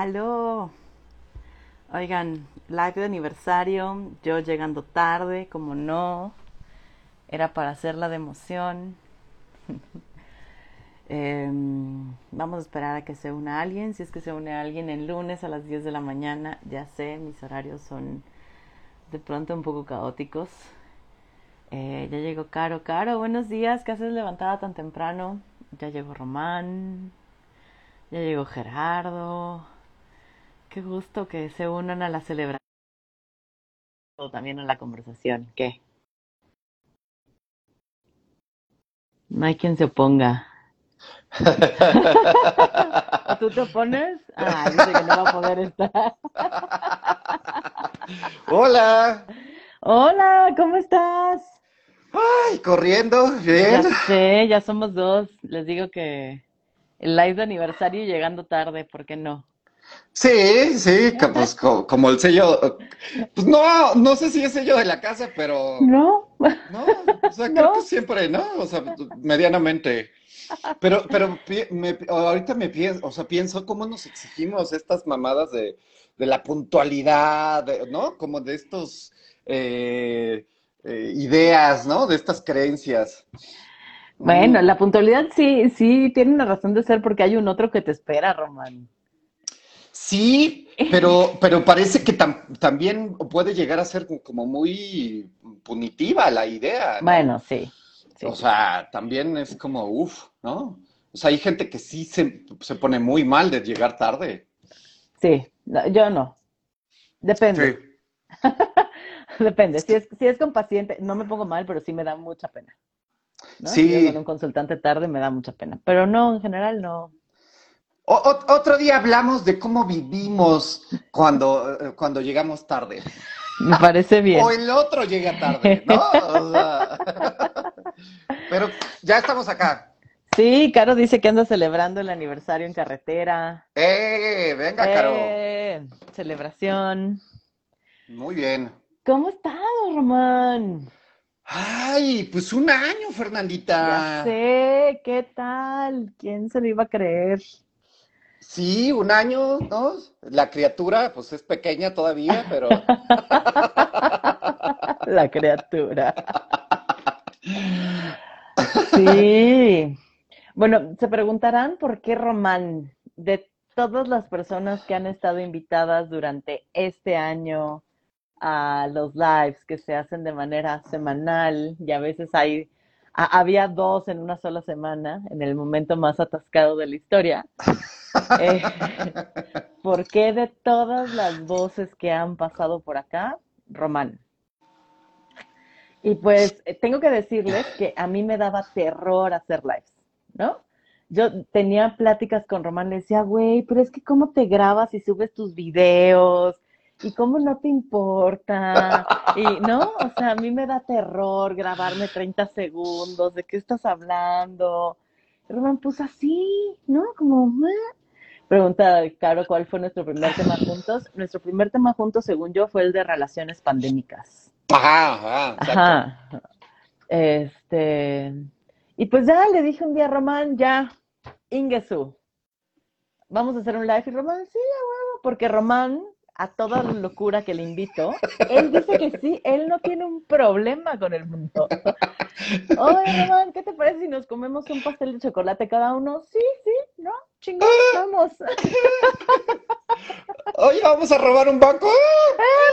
Aló. Oigan, live de aniversario, yo llegando tarde, como no, era para hacer la de emoción. Em, vamos a esperar a que se una alguien, si es que se une alguien el lunes a las 10 de la mañana, ya sé, mis horarios son de pronto un poco caóticos. Eh, ya llegó Caro, Caro, buenos días, ¿qué haces levantada tan temprano? Ya llegó Román, ya llegó Gerardo. Qué gusto que se unan a la celebración o también a la conversación. ¿Qué? No hay quien se oponga. ¿Tú te opones? Ah, dice que no va a poder estar. Hola. Hola, ¿cómo estás? Ay, corriendo, Ya sé, ya somos dos. Les digo que el live de aniversario llegando tarde, ¿por qué no? Sí, sí, que pues co- como el sello, pues no, no sé si es sello de la casa, pero No, no, o sea, creo no. que siempre, ¿no? O sea, medianamente. Pero, pero me- ahorita me pienso, o sea, pienso cómo nos exigimos estas mamadas de, de la puntualidad, de- ¿no? Como de estos eh, eh, ideas, ¿no? De estas creencias. Bueno, Mm, la puntualidad sí, sí tiene una razón de ser porque hay un otro que te espera, Román. Sí, pero, pero parece que tam- también puede llegar a ser como muy punitiva la idea, ¿no? Bueno, sí, O sí, sea, también es como, uff, ¿no? O sea, hay gente que sí se, se pone muy mal de llegar tarde. sí. No, yo no. Depende, Sí. depende. Si es, si es con paciente, no me pongo mal, pero sí me da mucha pena, ¿no? Si con un Sí. consultante tarde, me da mucha pena. Pero no, en general no. O- o- otro día hablamos de cómo vivimos cuando, eh, cuando llegamos tarde. Me parece O bien. el otro llega tarde, ¿no? O sea, pero ya estamos acá. Sí, Caro dice que anda celebrando el aniversario en carretera. ¡Eh! Venga, Caro. ¡Eh! Celebración. Muy bien. ¿Cómo estás, Román? Ay, pues un año, Ya Fernandita. sé, ¿qué tal? ¿Quién se lo iba a creer? Sí, un año, ¿no? La criatura, pues es pequeña todavía, pero La criatura. Sí. Bueno, se preguntarán por qué Román, de todas las personas que han estado invitadas durante este año a los lives que se hacen de manera semanal, y a veces hay, ha- había dos en una sola semana, en el momento más atascado de la historia. Eh, ¿por qué de todas las voces que han pasado por acá, Román? Y pues eh, tengo que decirles que a mí me daba terror hacer lives, ¿no? Yo tenía pláticas con Román, le decía, güey, pero es que cómo te grabas y subes tus videos y cómo no te importa. Y no, o sea, a mí me da terror grabarme 30 segundos, ¿de qué estás hablando? Román, pues así, ¿no? Como, "Ah". Pregunta, Caro, ¿cuál fue nuestro primer tema juntos? Nuestro primer tema juntos, según yo, fue el de relaciones pandémicas. Ajá, ajá, exacto. Ajá. Este, y pues ya le dije un día a Román, ya, Ingesu, vamos a hacer un live. Y Román, sí, a huevo, porque Román, a toda la locura que le invito, él dice que sí, él no tiene un problema con el mundo. Oye, Román, ¿qué te parece si nos comemos un pastel de chocolate cada uno? Sí, sí, ¿no? Chingón, vamos. Oye, vamos a robar un banco.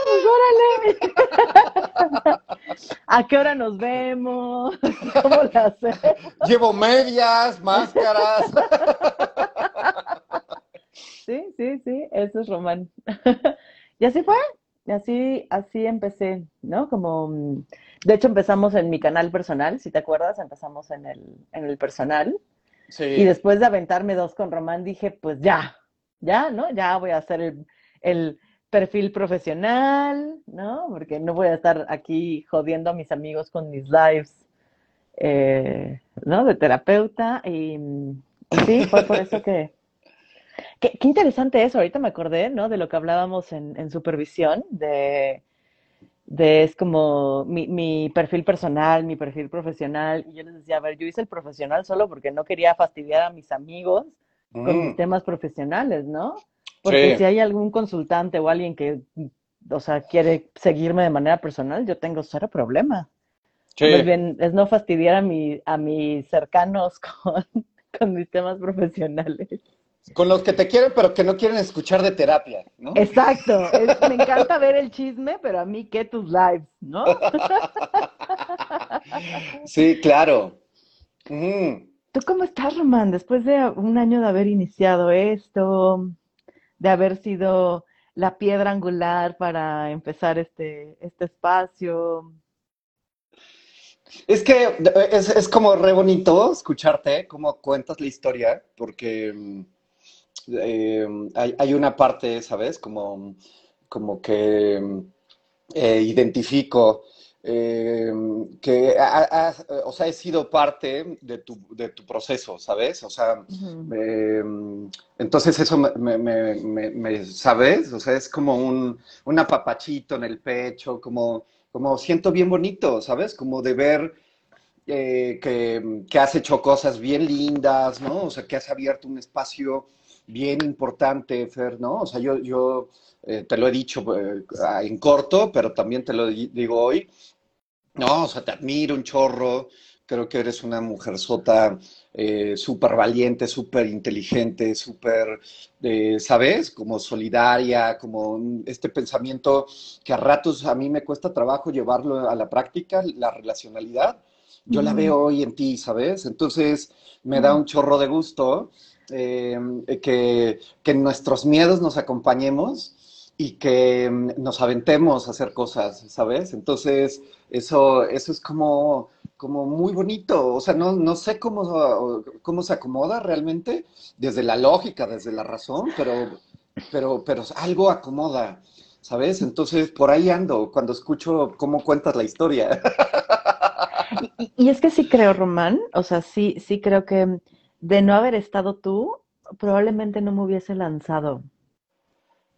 Pues órale. ¿A qué hora nos vemos? ¿Cómo lo hacemos? Llevo medias, máscaras. Sí, sí, sí, eso es Román. Y así fue, y así, así empecé, ¿no? Como, mm, de hecho empezamos en mi canal personal, si te acuerdas, empezamos en el, en el personal. Y Sí. después de aventarme dos con Román, dije, pues ya, ya, ¿no? Ya voy a hacer el, el perfil profesional, ¿no? Porque no voy a estar aquí jodiendo a mis amigos con mis lives, eh, ¿no? De terapeuta. Y, y sí, fue por eso que... Qué, qué interesante eso, ahorita me acordé, ¿no? De lo que hablábamos en, en supervisión, de, de es como mi, mi perfil personal, mi perfil profesional. Y yo les decía, a ver, yo hice el profesional solo porque no quería fastidiar a mis amigos con mis Mm. temas profesionales, ¿no? Porque si hay algún consultante o alguien que, o sea, quiere seguirme de manera personal, yo tengo cero problema. Más bien, es no fastidiar a, mi, a mis cercanos con, con mis temas profesionales. Con los que te quieren, pero que no quieren escuchar de terapia, ¿no? Exacto. me encanta ver el chisme, pero a mí qué tus lives, ¿no? sí, claro. ¿Tú cómo estás, Román? Después de un año de haber iniciado esto, de haber sido la piedra angular para empezar este, este espacio. Es que es, es como re bonito escucharte cómo cuentas la historia, porque mm, eh, hay, una parte, ¿sabes? Como, como que eh, identifico eh, que, o sea, he sido parte de tu, de tu proceso, ¿sabes? O sea, entonces eso me, ¿sabes? O sea, es como un, un apapachito en el pecho, como, como siento bien bonito, ¿sabes? Como de ver... que, que, has hecho cosas bien lindas, ¿no? O sea, que has abierto un espacio bien importante, Fer, ¿no? O sea, yo, yo eh, te lo he dicho eh, en corto, pero también te lo digo hoy. No, o sea, te admiro un chorro. Creo que eres una mujer sota eh, súper valiente, súper inteligente, súper, ¿sabes? Como solidaria, como este pensamiento que a ratos a mí me cuesta trabajo llevarlo a la práctica, la relacionalidad. Yo la veo hoy en ti, ¿sabes? Entonces me da un chorro de gusto eh, que, que nuestros miedos nos acompañemos y que mm, nos aventemos a hacer cosas, ¿sabes? Entonces, eso, eso es como, como muy bonito. O sea, no, no sé cómo, cómo se acomoda realmente, desde la lógica, desde la razón, pero, pero, pero algo acomoda, ¿sabes? Entonces, por ahí ando cuando escucho cómo cuentas la historia. Y, es que sí creo, Román, o sea, sí, sí creo que de no haber estado tú, probablemente no me hubiese lanzado.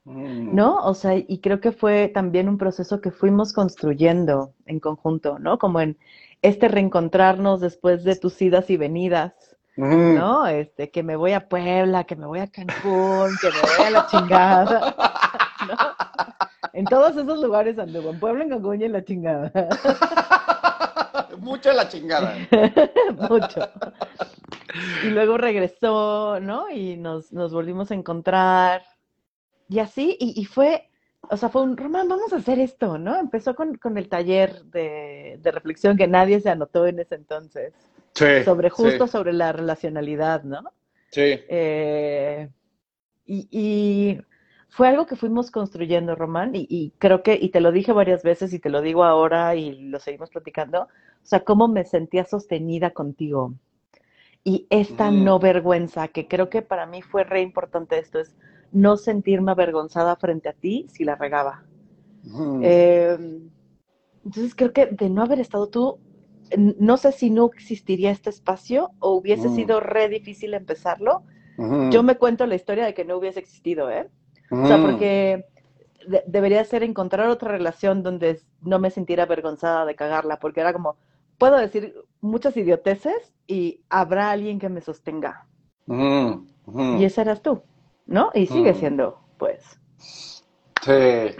Mm. ¿No? O sea, y creo que fue también un proceso que fuimos construyendo en conjunto, ¿no? Como en este reencontrarnos después de tus idas y venidas, mm. ¿no? Este, que me voy a Puebla, que me voy a Cancún, que me voy a la chingada, ¿no? En todos esos lugares anduvo, en Puebla, en Cancún y en la chingada. Mucho la chingada. Mucho. Y luego regresó, ¿no? Y nos, nos volvimos a encontrar. Y así, y, fue, o sea, fue un, Román, vamos a hacer esto, ¿no? Empezó con, con el taller de, de, reflexión que nadie se anotó en ese entonces. Sí. Sobre justo sobre la relacionalidad, ¿no? Sí. Eh, y, y, fue algo que fuimos construyendo, Román, y, y, creo que, y te lo dije varias veces y te lo digo ahora y lo seguimos platicando, o sea, cómo me sentía sostenida contigo y esta no vergüenza, que creo que para mí fue re importante esto, es no sentirme avergonzada frente a ti si la regaba. Em, entonces creo que de no haber estado tú, no sé si no existiría este espacio o hubiese sido re difícil empezarlo. Yo me cuento la historia de que no hubiese existido, ¿eh? O sea, porque debería ser encontrar otra relación donde no me sintiera avergonzada de cagarla, porque era como, puedo decir muchas idioteces y habrá alguien que me sostenga. Y ese eras tú, ¿no? Y sigue siendo, pues. Sí,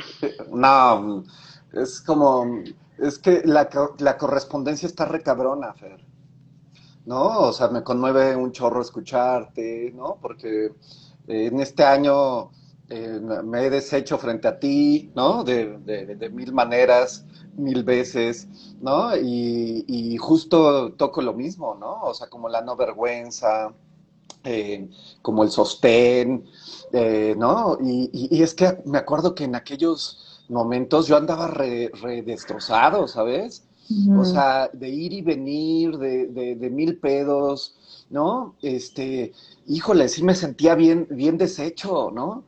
no, es como, es que la, la correspondencia está recabrona, Fer. ¿No? O sea, me conmueve un chorro escucharte, ¿no? Porque eh, en este año eh, me he deshecho frente a ti, ¿no? De, de, mil maneras, mil veces, ¿no? Y, justo toco lo mismo, ¿no? O sea, como la no vergüenza, eh, como el sostén, eh, ¿no? Y, es que me acuerdo que en aquellos momentos yo andaba re, destrozado, ¿sabes? O sea, de ir y venir, de, de, mil pedos, ¿no? Este, híjole, sí me sentía bien, bien deshecho, ¿no?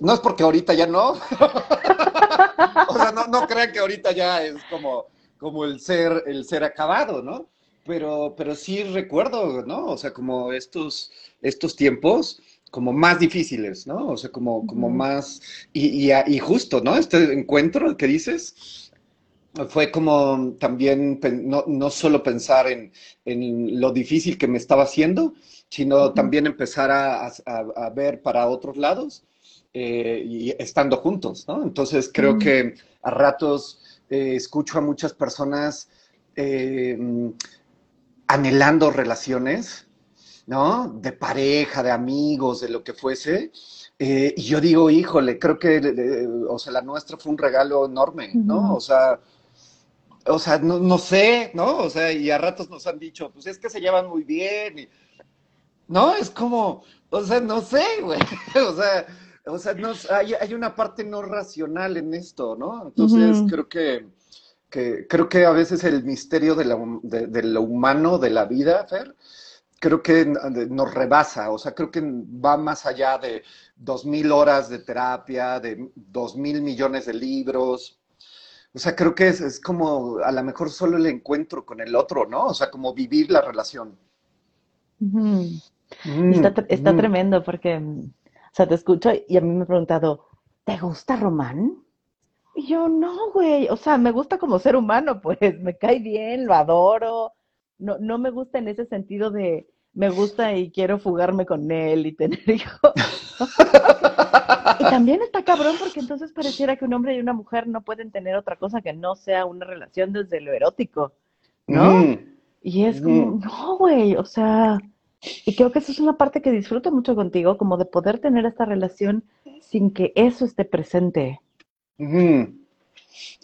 No es porque ahorita ya no. o sea, no, no crean que ahorita ya es como, como el ser, el ser acabado, ¿no? Pero, pero sí recuerdo, ¿no? O sea, como estos, estos tiempos como más difíciles, ¿no? O sea, como, como más, y, y, y, justo, ¿no? Este encuentro que dices, fue como también no, no solo pensar en, en, lo difícil que me estaba haciendo, sino también empezar a, a, ver para otros lados eh, y estando juntos, ¿no? Entonces creo que a ratos eh, escucho a muchas personas eh, anhelando relaciones, ¿no? De pareja, de amigos, de lo que fuese. y yo digo, híjole, creo que, o sea, la nuestra fue un regalo enorme, ¿no? O sea, o sea, no, no, sé, ¿no? O sea, y a ratos nos han dicho, pues es que se llevan muy bien. no, es como, o sea, no sé, güey. o sea, o sea, no, hay, hay, una parte no racional en esto, ¿no? Entonces, creo que, que, creo que a veces el misterio de, la, de, lo humano, de la vida, Fer, creo que nos rebasa, o sea, creo que va más allá de dos mil horas de terapia, de dos mil millones de libros, o sea, creo que es, es, como a lo mejor solo el encuentro con el otro, ¿no? O sea, como vivir la relación. Mm, está, mm. tremendo porque, sea, te escucho y a mí me he preguntado, ¿te gusta Román? Y yo, no, güey, o sea, me gusta como ser humano, pues, me cae bien, lo adoro. No, no me gusta en ese sentido de, me gusta y quiero fugarme con él y tener hijos. y también está cabrón porque entonces pareciera que un hombre y una mujer no pueden tener otra cosa que no sea una relación desde lo erótico, ¿no? Mm. Y es como, mm. no, güey, o sea, y creo que eso es una parte que disfruto mucho contigo, como de poder tener esta relación sin que eso esté presente.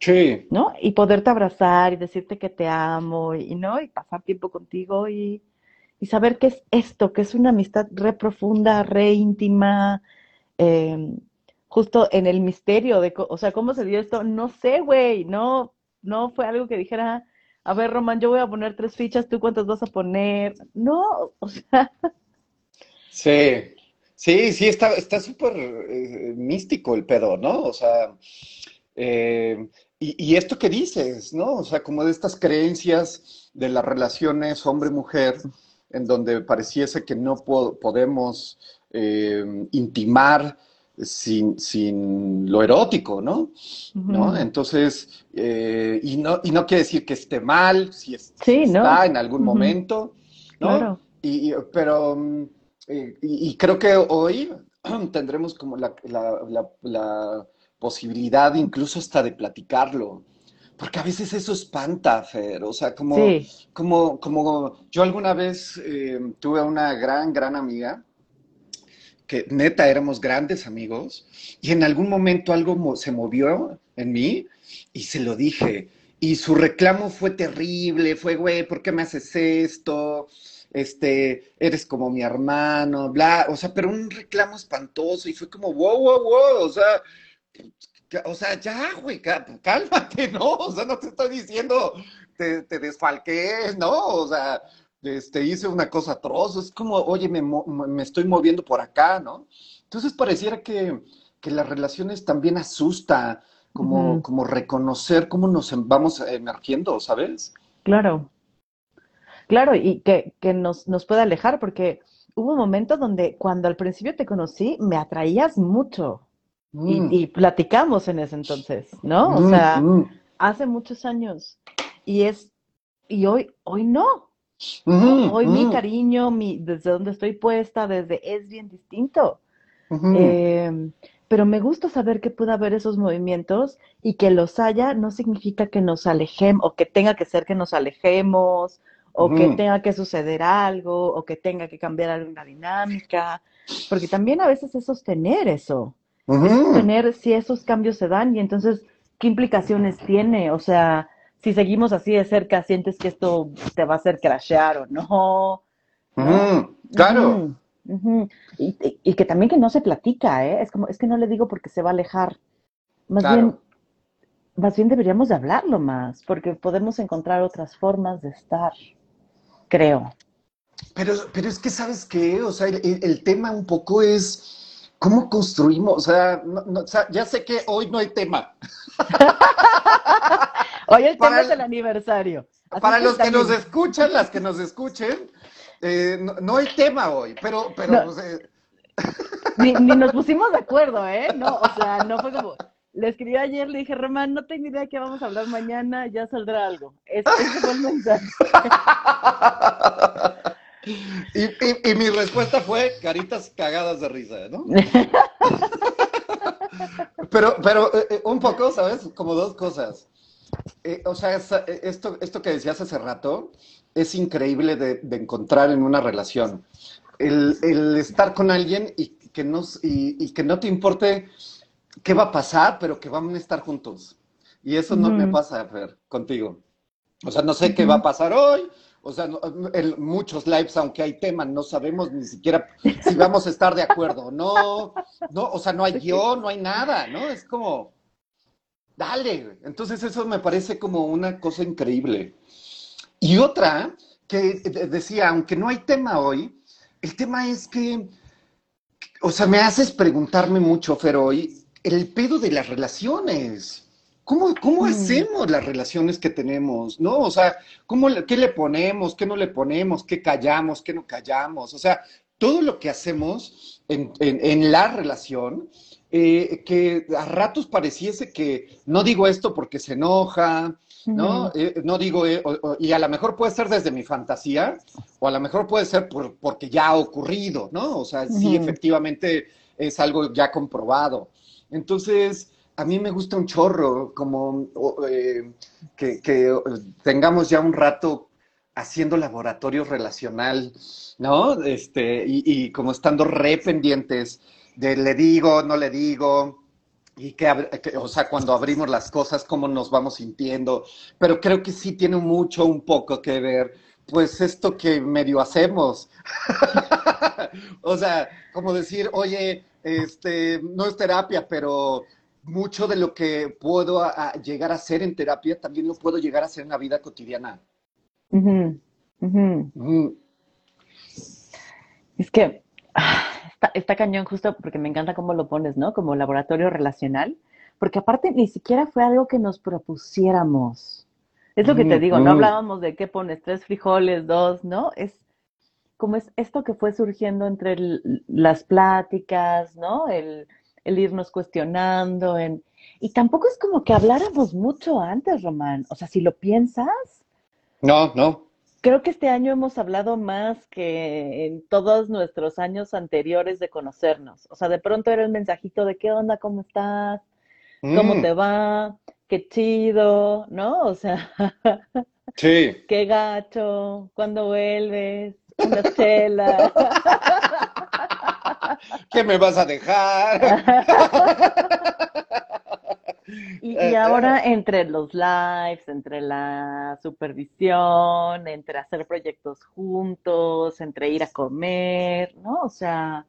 Sí. ¿No? Y poderte abrazar y decirte que te amo y, ¿no? Y pasar tiempo contigo y y saber qué es esto, que es una amistad re profunda, re íntima, em, justo en el misterio de, o sea, cómo se dio esto, no sé, güey, no, no fue algo que dijera, a ver, Román, yo voy a poner tres fichas, ¿tú cuántas vas a poner? No, o sea. Sí, sí, sí, está está súper eh, místico el pedo, ¿no? O sea, eh, y, y, esto que dices, ¿no? O sea, como de estas creencias de las relaciones hombre-mujer, en donde pareciese que no podemos eh, intimar sin, sin, lo erótico, ¿no? ¿No? Entonces, eh, y, no, y no quiere decir que esté mal, si, está en algún momento, ¿no? Claro. Y, pero, eh, y, creo que hoy tendremos como la, la, la posibilidad incluso hasta de platicarlo, porque a veces eso espanta, Fer. O sea, como, como, como yo alguna vez eh, tuve una gran, gran amiga que neta éramos grandes amigos y en algún momento algo se movió en mí y se lo dije. Y su reclamo fue terrible, fue, güey, ¿por qué me haces esto? Este, eres como mi hermano, bla, o sea, pero un reclamo espantoso y fue como, wow, wow, wow, o sea, o sea, ya, güey, cálmate, ¿no? O sea, no te estoy diciendo, te, te desfalqué, ¿no? O sea, este, hice una cosa atroz, es como, oye, me, me estoy moviendo por acá, ¿no? Entonces pareciera que, que las relaciones también asusta, como, como reconocer cómo nos vamos emergiendo, ¿sabes? Claro, claro, y que, que nos, nos puede alejar, porque hubo un momento donde cuando al principio te conocí, me atraías mucho. Mm. Y, platicamos en ese entonces, ¿no? O mm, sea, mm. hace muchos años. Y es, y hoy, hoy no. Hoy mi cariño, mi, desde donde estoy puesta, desde es bien distinto. Em, pero me gusta saber que puede haber esos movimientos y que los haya no significa que nos alejemos o que tenga que ser que nos alejemos o que tenga que suceder algo o que tenga que cambiar alguna dinámica, porque también a veces es sostener eso tener si esos cambios se dan y entonces, ¿qué implicaciones tiene? O sea, si seguimos así de cerca, ¿sientes que esto te va a hacer crashear o no? Claro. y, que también que no se platica, ¿eh? Es como, es que no le digo porque se va a alejar. Más bien, más bien deberíamos de hablarlo más, porque podemos encontrar otras formas de estar, creo. Pero, pero es que, ¿sabes qué? O sea, el tema un poco es ¿Cómo construimos? O sea, ya sé que hoy no hay tema. hoy el tema es el aniversario. para los que nos escuchan, las que nos escuchen, eh, no, hay tema hoy, pero... pero ni, nos pusimos de acuerdo, ¿eh? No, o sea, no fue como... le escribí ayer, le dije, Román, no tengo idea de qué vamos a hablar mañana, ya saldrá algo. ese fue el mensaje. Y, mi respuesta fue caritas cagadas de risa, ¿no? pero, pero eh, eh, un poco, ¿sabes? Como dos cosas. Eh, o sea, esto, esto que decías hace rato es increíble de, encontrar en una relación. El, estar con alguien y que, no, y, que no te importe qué va a pasar, pero que van a estar juntos. Y eso no me pasa, Fer, contigo. O sea, no sé qué va a pasar hoy, o sea, en muchos lives, aunque hay temas, no sabemos ni siquiera si vamos a estar de acuerdo. No, no, o sea, no hay guion, no hay nada, ¿no? Es como, dale. Entonces eso me parece como una cosa increíble. Y otra que decía, aunque no hay tema hoy, el tema es que, o sea, me haces preguntarme mucho, Fer, hoy, el pedo de las relaciones. ¿Cómo, cómo mm. hacemos las relaciones que tenemos? ¿No? O sea, ¿cómo, ¿qué le ponemos? ¿Qué no le ponemos? ¿Qué callamos? ¿Qué no callamos? O sea, todo lo que hacemos en, en, la relación, eh, que a ratos pareciese que no digo esto porque se enoja, ¿no? Eh, no digo, eh, y a lo mejor puede ser desde mi fantasía, o a lo mejor puede ser por, porque ya ha ocurrido, ¿no? O sea, sí, efectivamente es algo ya comprobado. Entonces, a mí me gusta un chorro, como eh, que, tengamos ya un rato haciendo laboratorio relacional, ¿no? Este, y, como estando re pendientes de le digo, no le digo, y que, o sea, cuando abrimos las cosas, cómo nos vamos sintiendo. Pero creo que sí tiene mucho, un poco que ver, pues esto que medio hacemos. o sea, como decir, oye, este, no es terapia, pero mucho de lo que puedo llegar a hacer en terapia también lo puedo llegar a hacer en la vida cotidiana. Es que ah, está, cañón justo porque me encanta cómo lo pones, ¿no? Como laboratorio relacional, porque aparte ni siquiera fue algo que nos propusiéramos. Es lo que te digo, no hablábamos de qué pones, tres frijoles, dos, ¿no? Es como es esto que fue surgiendo entre las pláticas, ¿no? El, el irnos cuestionando. En... Y tampoco es como que habláramos mucho antes, Román. O sea, si lo piensas. No, no. Creo que este año hemos hablado más que en todos nuestros años anteriores de conocernos. O sea, de pronto era el mensajito de qué onda, cómo estás, cómo mm. te va, qué chido, ¿no? O sea, sí. qué gacho, cuándo vuelves, una chela. ¿Qué me vas a dejar? y, eh, ahora eh. entre los lives, entre la supervisión, entre hacer proyectos juntos, entre ir a comer, ¿no? O sea,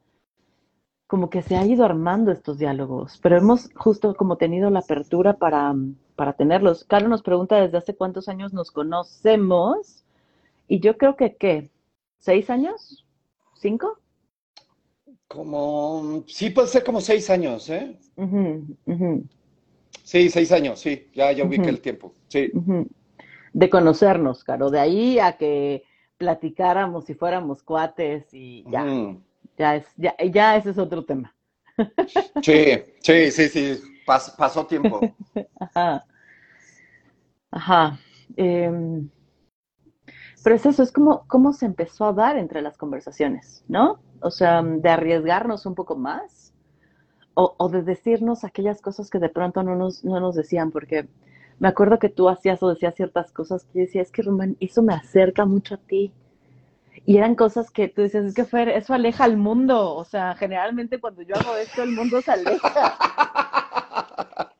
como que se ha ido armando estos diálogos, pero hemos justo como tenido la apertura para, para tenerlos. Carlos nos pregunta desde hace cuántos años nos conocemos y yo creo que, ¿qué? ¿Seis años? ¿Cinco? Como, sí, puede ser como seis años, ¿eh? Sí, seis años, sí, ya, ya ubiqué el tiempo, sí. De conocernos, Caro, de ahí a que platicáramos y fuéramos cuates y ya, ya, es, ya, ya ese es otro tema. Sí, sí, sí, sí, pasó tiempo. Ajá. Ajá. Em, pero es eso, es como cómo se empezó a dar entre las conversaciones, ¿no? O sea, de arriesgarnos un poco más o, de decirnos aquellas cosas que de pronto no nos, no nos decían, porque me acuerdo que tú hacías o decías ciertas cosas que yo decía, es que Román, eso me acerca mucho a ti. Y eran cosas que tú decías, es que Fer, eso aleja al mundo. O sea, generalmente cuando yo hago esto, el mundo se aleja.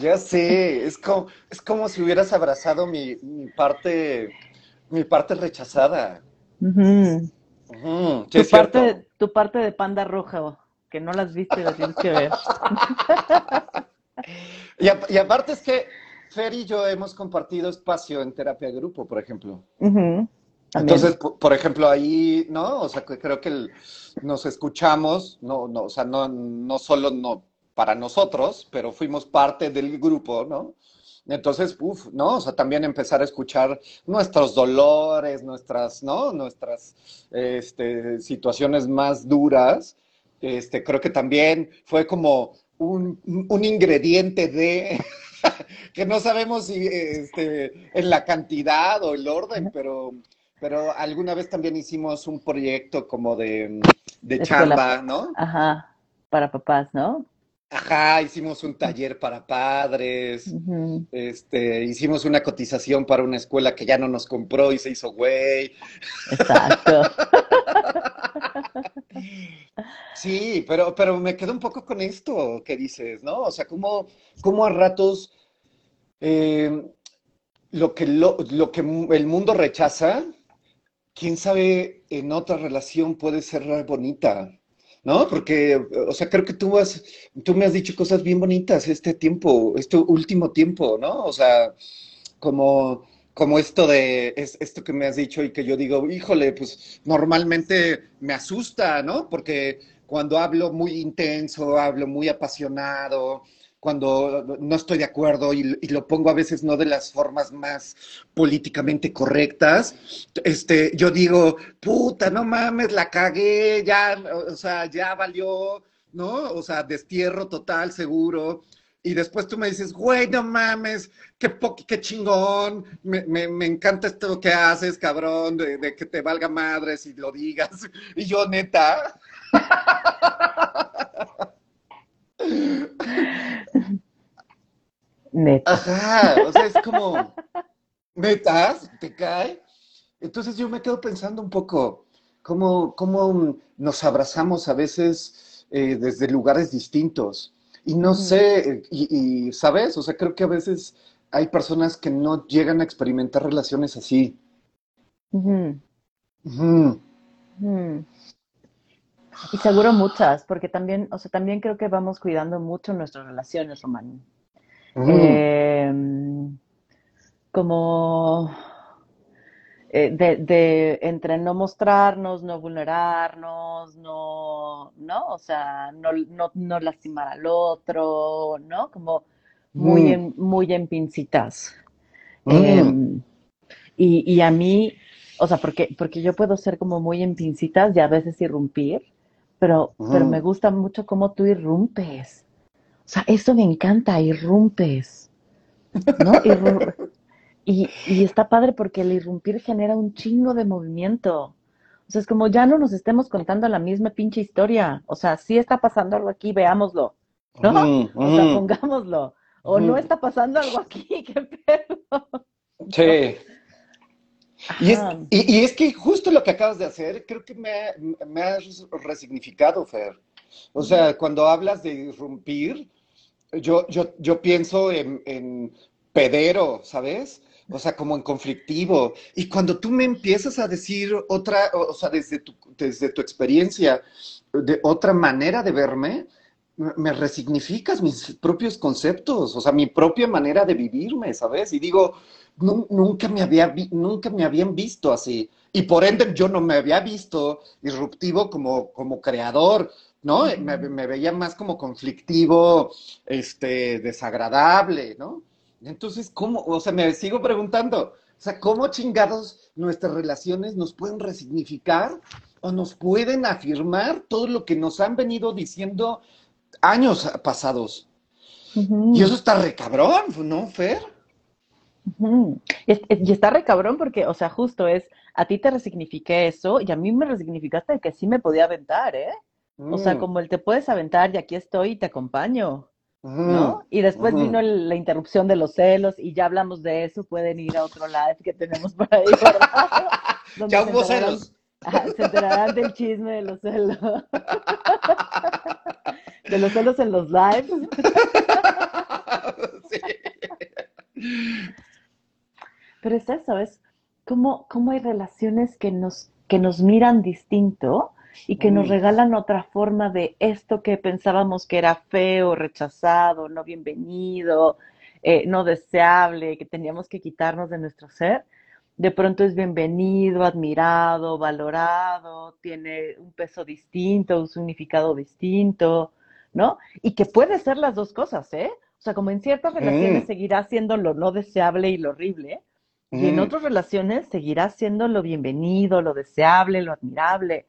Ya sé, es como, es como si hubieras abrazado mi, parte, mi parte rechazada. tu, parte, tu parte de panda roja, que no las viste, las tienes que ver. y, aparte es que Fer y yo hemos compartido espacio en terapia de grupo, por ejemplo. Entonces, por, ejemplo, ahí, ¿no? O sea, creo que nos escuchamos, no, no, o sea, no, no solo no, para nosotros, pero fuimos parte del grupo, ¿no? Entonces, uff, ¿no? O sea, también empezar a escuchar nuestros dolores, nuestras, ¿no? Nuestras este, situaciones más duras. Este, creo que también fue como un, un ingrediente de que no sabemos si este, en la cantidad o el orden, pero, pero alguna vez también hicimos un proyecto como de, de chamba, ¿no? Ajá, para papás, ¿no? Ajá, hicimos un taller para padres, este, hicimos una cotización para una escuela que ya no nos compró y se hizo güey. Exacto. Sí, pero, pero me quedo un poco con esto que dices, ¿no? O sea, como, como a ratos eh, lo, que, lo, lo que el mundo rechaza, quién sabe en otra relación puede ser bonita, ¿no? Porque, o sea, creo que tú, has, tú me has dicho cosas bien bonitas este tiempo, este último tiempo, ¿no? O sea, como como esto de es, esto que me has dicho y que yo digo, híjole, pues normalmente me asusta, ¿no? Porque cuando hablo muy intenso, hablo muy apasionado, cuando no estoy de acuerdo y, lo pongo a veces no de las formas más políticamente correctas, este, yo digo, puta, no mames, la cagué, ya, o sea, ya valió, ¿no? O sea, destierro total, seguro y después tú me dices, güey, no mames, qué, qué chingón, me, me, encanta esto que haces, cabrón, de, que te valga madre si lo digas. Y yo, neta. Neta. Ajá, o sea, es como, neta, ¿te cae? Entonces yo me quedo pensando un poco cómo, cómo nos abrazamos a veces eh, desde lugares distintos y no sé, y, sabes, o sea, creo que a veces hay personas que no llegan a experimentar relaciones así. Y seguro muchas, porque también, o sea, también creo que vamos cuidando mucho nuestras relaciones, Román. Em, como eh, de, de, entre no mostrarnos, no vulnerarnos, no, ¿no? O sea, no, no, no lastimar al otro, ¿no? Como muy, mm. en, muy en pincitas. Mm. Em, y, y, a mí, o sea, porque, porque yo puedo ser como muy en pincitas y a veces irrumpir, pero, pero me gusta mucho cómo tú irrumpes. O sea, eso me encanta, irrumpes. ¿No? Y, y, está padre porque el irrumpir genera un chingo de movimiento. O sea, es como ya no nos estemos contando la misma pinche historia. O sea, si está pasando algo aquí, veámoslo. ¿No? o sea, pongámoslo. O no está pasando algo aquí, qué pedo. Sí. Y es, y, es, que justo lo que acabas de hacer, creo que me, me has resignificado, Fer. O sea, cuando hablas de irrumpir, yo, yo, yo pienso en, en pedero, ¿sabes? O sea, como en conflictivo. Y cuando tú me empiezas a decir otra, o sea, desde tu, desde tu experiencia, de otra manera de verme, me resignificas mis propios conceptos, o sea, mi propia manera de vivirme, ¿sabes? Y digo, nunca, me había nunca me habían visto así. Y por ende yo no me había visto disruptivo como, como creador, ¿no? me, me, veía más como conflictivo, este, desagradable, ¿no? Entonces, ¿cómo? O sea, me sigo preguntando, o sea, ¿cómo chingados nuestras relaciones nos pueden resignificar o nos pueden afirmar todo lo que nos han venido diciendo años pasados? Y eso está re cabrón, ¿no, Fer? y, está re cabrón porque, o sea, justo es, a ti te resignifiqué eso y a mí me resignificaste que sí me podía aventar, ¿eh? O sea, mm. como el te puedes aventar y aquí estoy y te acompaño. ¿No? Y después vino la interrupción de los celos y ya hablamos de eso, pueden ir a otro live que tenemos por ahí, ya hubo celos. se enterarán del chisme de los celos. de los celos en los lives. Pero es eso, es cómo, cómo hay relaciones que nos, que nos miran distinto y que nos regalan otra forma de esto que pensábamos que era feo, rechazado, no bienvenido, eh, no deseable, que teníamos que quitarnos de nuestro ser, de pronto es bienvenido, admirado, valorado, tiene un peso distinto, un significado distinto, ¿no? Y que puede ser las dos cosas, ¿eh? O sea, como en ciertas relaciones seguirá siendo lo no deseable y lo horrible, y en otras relaciones seguirá siendo lo bienvenido, lo deseable, lo admirable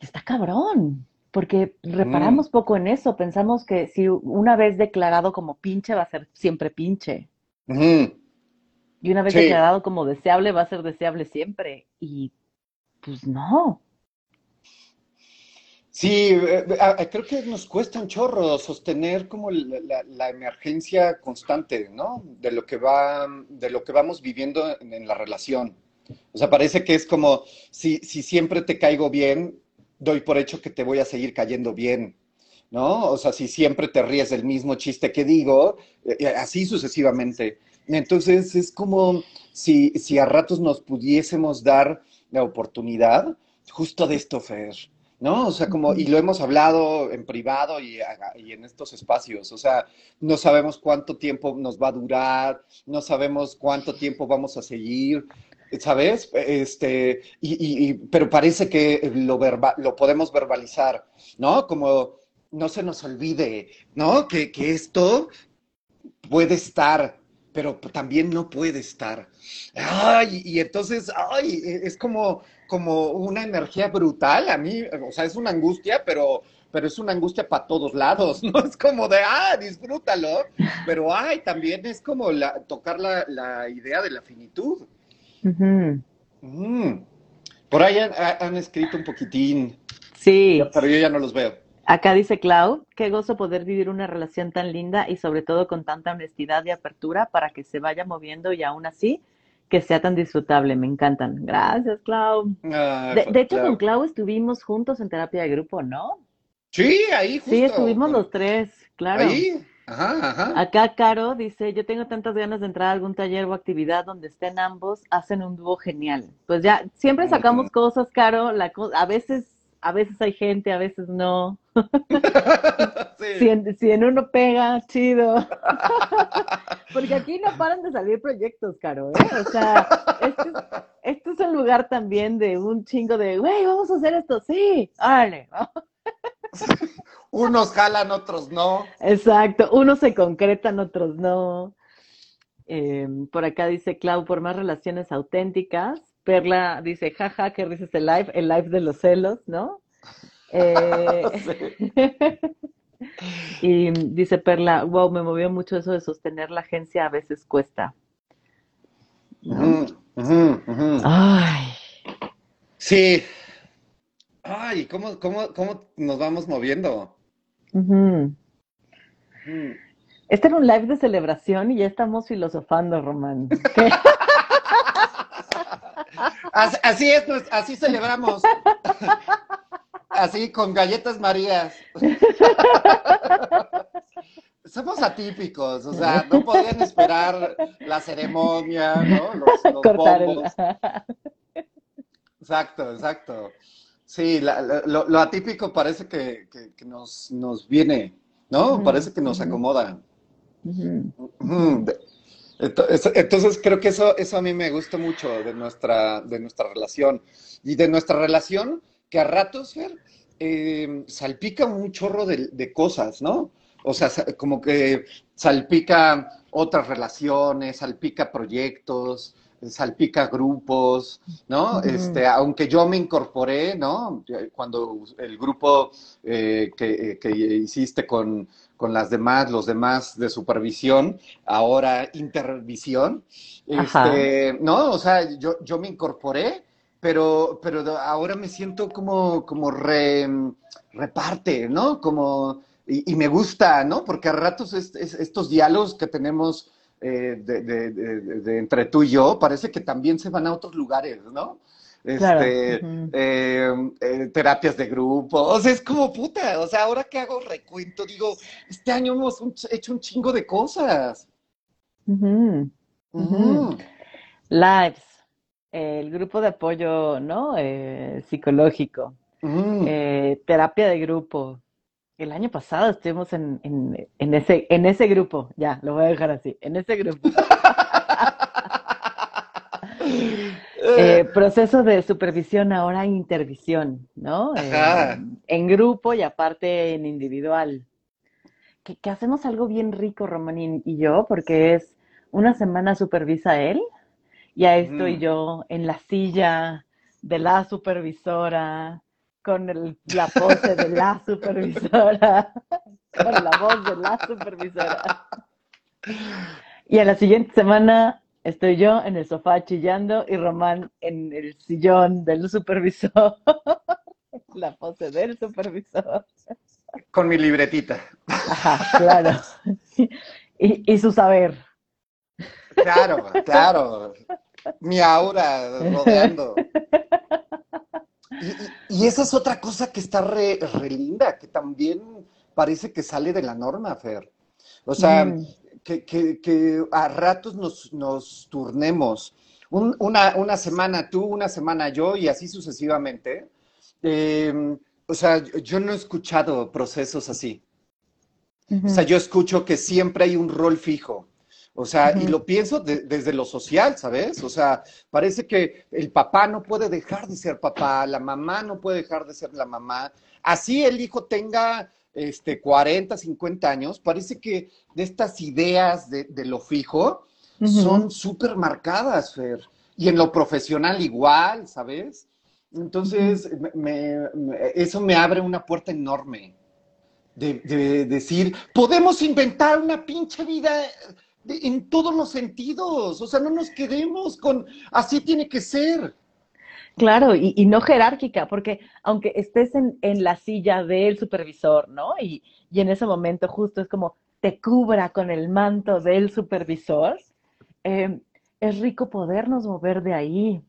está cabrón. porque Mm, reparamos poco en eso, pensamos que si una vez declarado como pinche va a ser siempre pinche, y una vez Sí, declarado como deseable va a ser deseable siempre, y pues no. Sí, eh, a- creo que nos cuesta un chorro sostener como la, la- la emergencia constante, ¿no? De lo que va, de lo que vamos viviendo en, en la relación. O sea, parece que es como si, si siempre te caigo bien, doy por hecho que te voy a seguir cayendo bien, ¿no? O sea, si siempre te ríes del mismo chiste que digo, eh, eh, así sucesivamente. Entonces es como si, si a ratos nos pudiésemos dar la oportunidad justo de esto, Fer. ¿no? O sea, como, y lo hemos hablado en privado y, y, en estos espacios, o sea, no sabemos cuánto tiempo nos va a durar, no sabemos cuánto tiempo vamos a seguir, ¿sabes? Este, y, y, pero parece que lo, verba, lo podemos verbalizar, ¿no? Como no se nos olvide, ¿no? Que, que esto puede estar, pero también no puede estar. Ay, y entonces, ay, es como, como una energía brutal. A mí, o sea, es una angustia, pero, pero es una angustia para todos lados, ¿no? Es como de, ah, disfrútalo, pero ay, también es como la, tocar la, la idea de la finitud. Mm. Por ahí han, han, escrito un poquitín, Sí, pero yo ya no los veo. acá dice Clau, qué gozo poder vivir una relación tan linda y sobre todo con tanta honestidad y apertura para que se vaya moviendo y aún así que sea tan disfrutable. Me encantan. Gracias, Clau. Ah, De, de hecho, con. Clau estuvimos juntos en terapia de grupo, ¿no? Sí, ahí Sí, justo, estuvimos los tres, claro. ahí, ajá, ajá. Acá Caro dice, yo tengo tantas ganas de entrar a algún taller o actividad donde estén ambos, hacen un dúo genial. Pues ya, siempre Uh sacamos -huh. cosas, Caro, la co a veces, a veces hay gente, a veces no. Si en, si en uno pega, chido. Porque aquí no paran de salir proyectos, Caro, ¿eh? O sea, este, este es un lugar también de un chingo de, güey, vamos a hacer esto, sí, órale. Unos jalan, otros no. Exacto, unos se concretan, otros no. Eh, por acá dice Clau, por más relaciones auténticas. Perla dice, jaja, que dices el live, el live de los celos, ¿no? Eh, y dice Perla, wow, me movió mucho eso de sostener la agencia, a veces cuesta, ¿no? Uh -huh, uh -huh. Ay, Sí. Ay, ¿cómo, cómo, ¿cómo nos vamos moviendo? Este era un live de celebración y ya estamos filosofando, Román. Así, así es, pues, así celebramos. Así, con galletas marías. Somos atípicos, o sea, no podían esperar la ceremonia, ¿no? Los, los Cortar el... bombos. Exacto, exacto. Sí, la- la- lo, lo atípico parece que, que- que nos, nos viene, ¿no? Parece que nos acomoda. Entonces creo que eso, eso a mí me gusta mucho de nuestra, de nuestra relación. Y de nuestra relación, que a ratos, Fer, eh, salpica un chorro de, de cosas, ¿no? O sea, como que salpica otras relaciones, salpica proyectos, salpica grupos, ¿no? Este, aunque yo me incorporé, ¿no? Cuando el grupo eh, que, que hiciste con, con las demás, los demás de supervisión, ahora intervisión, este, ¿no? O sea, yo, yo me incorporé, pero, pero ahora me siento como, como re, reparte, ¿no? Como, y, y me gusta, ¿no? Porque a ratos es, es, estos diálogos que tenemos eh, de, de, de, de, entre tú y yo, parece que también se van a otros lugares, ¿no? Claro. Este, eh, eh, terapias de grupo, o sea, es como puta, o sea, ahora que hago recuento, digo, este año hemos un- hecho un chingo de cosas. Ujú, Lives, el grupo de apoyo, ¿no? Eh, psicológico, eh, terapia de grupo. El año pasado estuvimos en, en, en ese, en ese grupo, ya, lo voy a dejar así, en ese grupo. Eh, proceso de supervisión ahora intervisión, ¿no? Eh, en grupo y aparte en individual. Que, que hacemos algo bien rico, Romanín y yo, porque es una semana supervisa él, y ahí estoy Ujú, yo en la silla de la supervisora, con el, la pose de la supervisora, con la voz de la supervisora. Y a la siguiente semana estoy yo en el sofá chillando y Román en el sillón del supervisor, la pose del supervisor. Con mi libretita. Ajá, claro. Y, y su saber. Claro, claro. Mi aura rodeando. Y, esa es otra cosa que está re, linda, que también parece que sale de la norma, Fer. O sea, mm. que, a ratos nos, turnemos. una, semana tú, una semana yo y así sucesivamente. Em, o sea, yo no he escuchado procesos así. O sea, yo escucho que siempre hay un rol fijo. O sea, y lo pienso desde lo social, ¿sabes? O sea, parece que el papá no puede dejar de ser papá, la mamá no puede dejar de ser la mamá. Así el hijo tenga este, 40, 50 años, parece que de estas ideas de, lo fijo son súper marcadas, Fer. Y en lo profesional igual, ¿sabes? Entonces, eso me abre una puerta enorme de, de decir, podemos inventar una pinche vida en todos los sentidos. O sea, no nos quedemos con así tiene que ser. Claro, y, no jerárquica, porque aunque estés en, la silla del supervisor, ¿no? Y, en ese momento justo es como te cubra con el manto del supervisor, em, es rico podernos mover de ahí.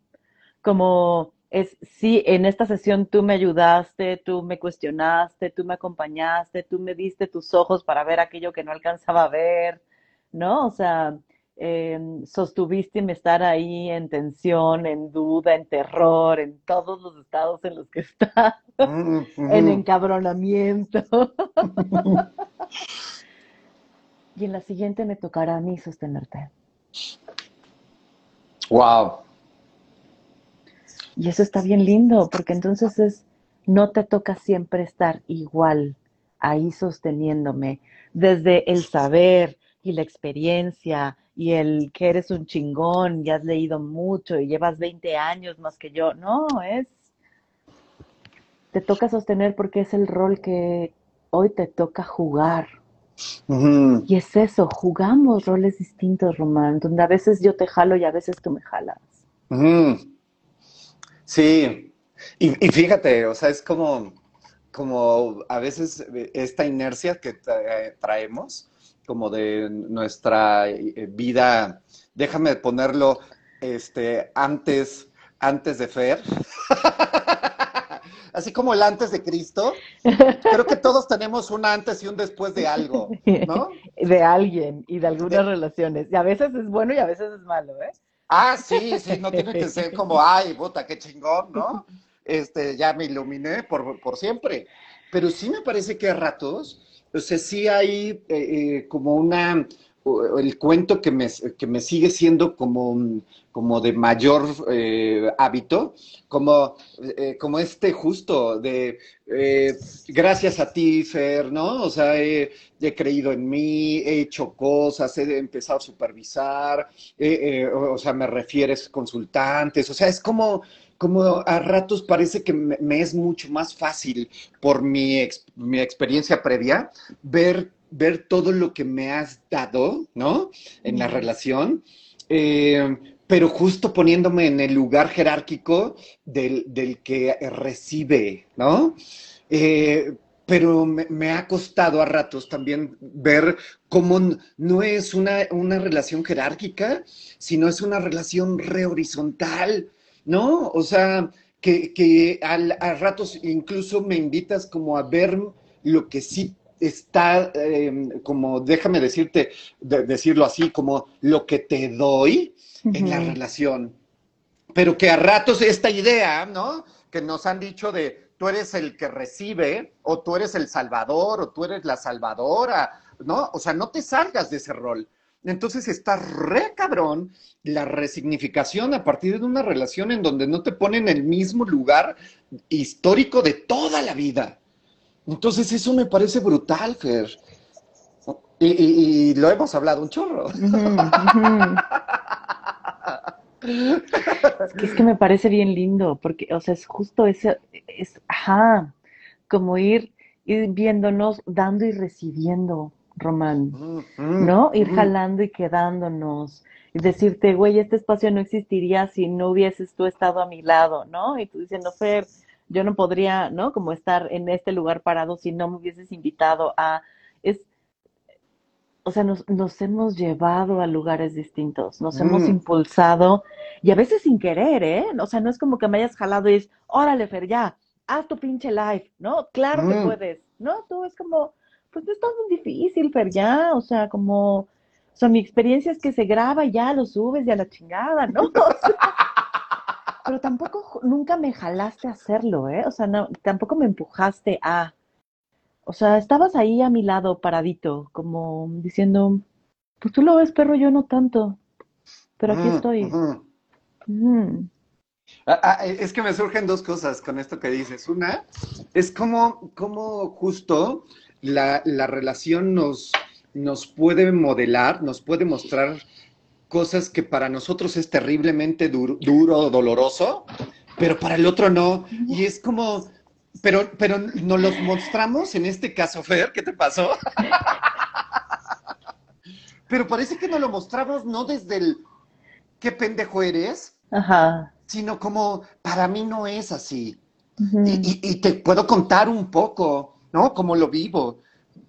Como es, sí, en esta sesión tú me ayudaste, tú me cuestionaste, tú me acompañaste, tú me diste tus ojos para ver aquello que no alcanzaba a ver, ¿no? O sea, eh, sostuviste estar ahí en tensión, en duda, en terror, en todos los estados en los que está, mm, en encabronamiento. y en la siguiente me tocará a mí sostenerte. Wow. Y eso está bien lindo, porque entonces es, no te toca siempre estar igual ahí sosteniéndome, desde el saber, y la experiencia y el que eres un chingón y has leído mucho y llevas 20 años más que yo. No, es... Te toca sostener porque es el rol que hoy te toca jugar. Y es eso, jugamos roles distintos, Román, donde a veces yo te jalo y a veces tú me jalas. Sí, y, fíjate, o sea, es como, como a veces esta inercia que traemos, como de nuestra eh, vida, déjame ponerlo este, antes, antes de Fer. Así como el antes de Cristo. Creo que todos tenemos un antes y un después de algo, ¿no? De alguien y de algunas relaciones. Y a veces es bueno y a veces es malo, ¿eh? Ah, sí, sí, no tiene que ser como, ay, puta, qué chingón, ¿no? Este, ya me iluminé por, por siempre. Pero sí me parece que a ratos sea, sí hay eh, eh, como una, el cuento que me, que me sigue siendo como, como de mayor eh, hábito, como, como este justo de gracias a ti, Fer, ¿no? O sea, he, creído en mí, he hecho cosas, he empezado a supervisar, o sea, me refieres consultantes, o sea, es como como a ratos parece que me, es mucho más fácil por mi, mi experiencia previa ver, ver todo lo que me has dado, ¿no? En la relación. Eh, pero justo poniéndome en el lugar jerárquico del, que recibe, ¿no? Eh, pero me, ha costado a ratos también ver cómo no es una, una relación jerárquica, sino es una relación rehorizontal, ¿no? O sea, que, que al, a ratos incluso me invitas como a ver lo que sí está, em, como déjame decirte, decirlo así, como lo que te doy en la relación. Pero que a ratos esta idea, ¿no? Que nos han dicho de tú eres el que recibe, o tú eres el salvador, o tú eres la salvadora, ¿no? O sea, no te salgas de ese rol. Entonces está re cabrón la resignificación a partir de una relación en donde no te ponen en el mismo lugar histórico de toda la vida. Entonces eso me parece brutal, Fer. Y, lo hemos hablado un chorro. Es que, me parece bien lindo, porque, o sea, es justo ese, es, ajá, como ir, ir viéndonos, dando y recibiendo, Román, Mm, mm, ¿no? Ir mm, jalando y quedándonos, y decirte, güey, este espacio no existiría si no hubieses tú estado a mi lado, ¿no? Y tú diciendo, Fer, yo no podría, ¿no? Como estar en este lugar parado si no me hubieses invitado a, es, o sea, nos, nos hemos llevado a lugares distintos, nos hemos impulsado y a veces sin querer, ¿eh? O sea, no es como que me hayas jalado y es, órale, Fer, ya, haz tu pinche live, ¿no? Claro que puedes, ¿no? Tú es como, pues no es tan difícil, Fer, ya, o sea, como, o sea, mi experiencia es que se graba y ya lo subes y a la chingada, ¿no? O sea, pero tampoco, nunca me jalaste a hacerlo, ¿eh? O sea, no, tampoco me empujaste a, o sea, estabas ahí a mi lado paradito, como diciendo, pues tú lo ves, perro, yo no tanto, pero aquí Mm, estoy. Mm, Ah, ah, es que me surgen dos cosas con esto que dices. Una, es como, como justo la, la relación nos, nos puede modelar, nos puede mostrar cosas que para nosotros es terriblemente duro, duro, doloroso, pero para el otro no. Y es como, pero, pero nos los mostramos en este caso, Fer, ¿qué te pasó? Pero parece que nos lo mostramos no desde el qué pendejo eres, ajá. sino como para mí no es así. Y, ujú, y- y te puedo contar un poco, ¿no? Cómo lo vivo,